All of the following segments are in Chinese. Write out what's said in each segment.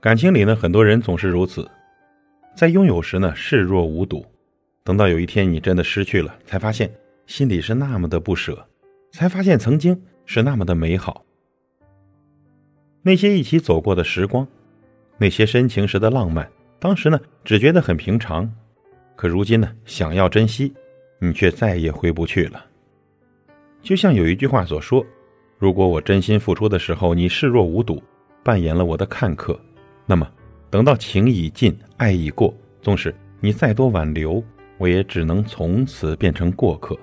感情里呢，很多人总是如此，在拥有时呢视若无睹，等到有一天你真的失去了，才发现心里是那么的不舍，才发现曾经是那么的美好。那些一起走过的时光，那些深情时的浪漫，当时呢只觉得很平常，可如今呢想要珍惜，你却再也回不去了。就像有一句话所说。如果我真心付出的时候，你视若无睹，扮演了我的看客，那么等到情已尽，爱已过，纵使你再多挽留，我也只能从此变成过客。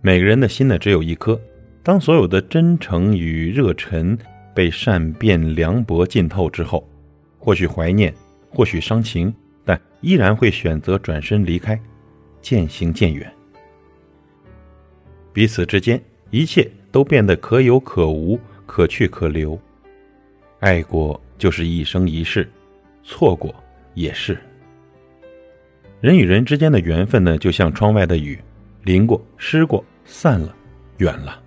每个人的心呢，只有一颗。当所有的真诚与热忱被善变凉薄浸透之后，或许怀念，或许伤情，但依然会选择转身离开，渐行渐远。彼此之间。一切都变得可有可无，可去可留。爱过就是一生一世，错过也是。人与人之间的缘分呢，就像窗外的雨，淋过、湿过、散了、远了，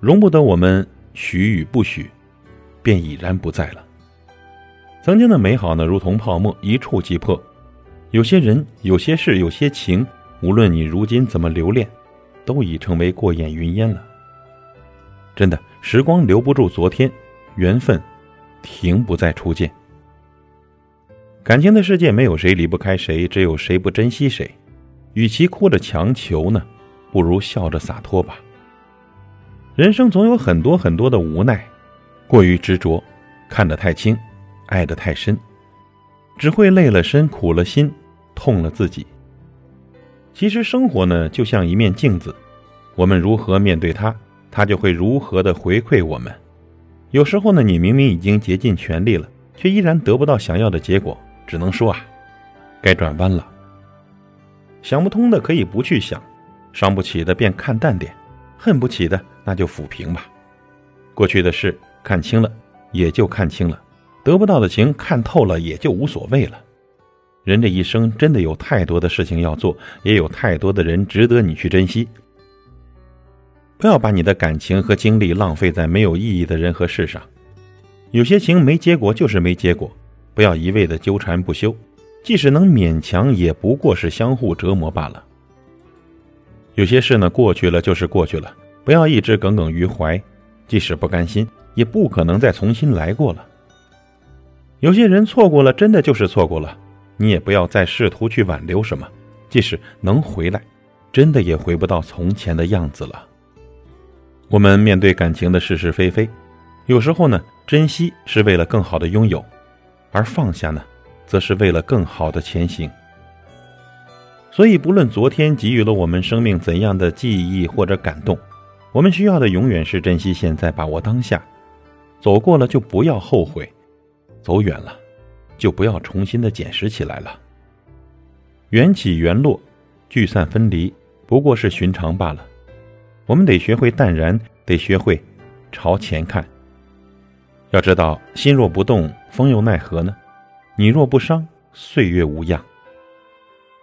容不得我们许与不许，便已然不在了。曾经的美好呢，如同泡沫，一触即破。有些人、有些事、有些情，无论你如今怎么留恋。都已成为过眼云烟了。真的，时光留不住昨天，缘分停不再初见。感情的世界没有谁离不开谁，只有谁不珍惜谁。与其哭着强求呢，不如笑着洒脱吧。人生总有很多很多的无奈，过于执着，看得太轻，爱得太深，只会累了身，苦了心，痛了自己。其实生活呢，就像一面镜子，我们如何面对它，它就会如何的回馈我们。有时候呢，你明明已经竭尽全力了，却依然得不到想要的结果，只能说啊，该转弯了。想不通的可以不去想，伤不起的便看淡点，恨不起的那就抚平吧。过去的事看清了，也就看清了；得不到的情看透了，也就无所谓了。人这一生真的有太多的事情要做，也有太多的人值得你去珍惜。不要把你的感情和精力浪费在没有意义的人和事上。有些情没结果就是没结果，不要一味的纠缠不休。即使能勉强，也不过是相互折磨罢了。有些事呢，过去了就是过去了，不要一直耿耿于怀。即使不甘心，也不可能再重新来过了。有些人错过了，真的就是错过了。你也不要再试图去挽留什么，即使能回来，真的也回不到从前的样子了。我们面对感情的是是非非，有时候呢，珍惜是为了更好的拥有，而放下呢，则是为了更好的前行。所以，不论昨天给予了我们生命怎样的记忆或者感动，我们需要的永远是珍惜现在，把握当下。走过了就不要后悔，走远了。就不要重新的捡拾起来了。缘起缘落，聚散分离，不过是寻常罢了。我们得学会淡然，得学会朝前看。要知道，心若不动，风又奈何呢？你若不伤，岁月无恙。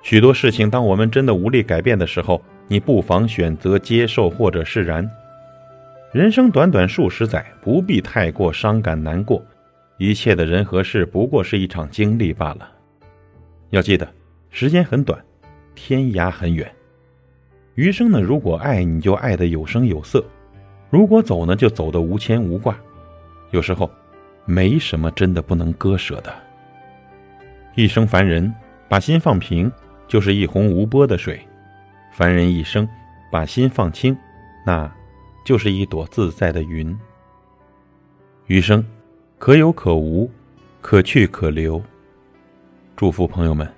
许多事情，当我们真的无力改变的时候，你不妨选择接受或者释然。人生短短数十载，不必太过伤感难过。一切的人和事不过是一场经历罢了。要记得，时间很短，天涯很远。余生呢，如果爱你就爱得有声有色；如果走呢，就走得无牵无挂。有时候，没什么真的不能割舍的。一生凡人，把心放平，就是一泓无波的水；凡人一生，把心放轻，那就是一朵自在的云。余生。可有可无，可去可留。祝福朋友们。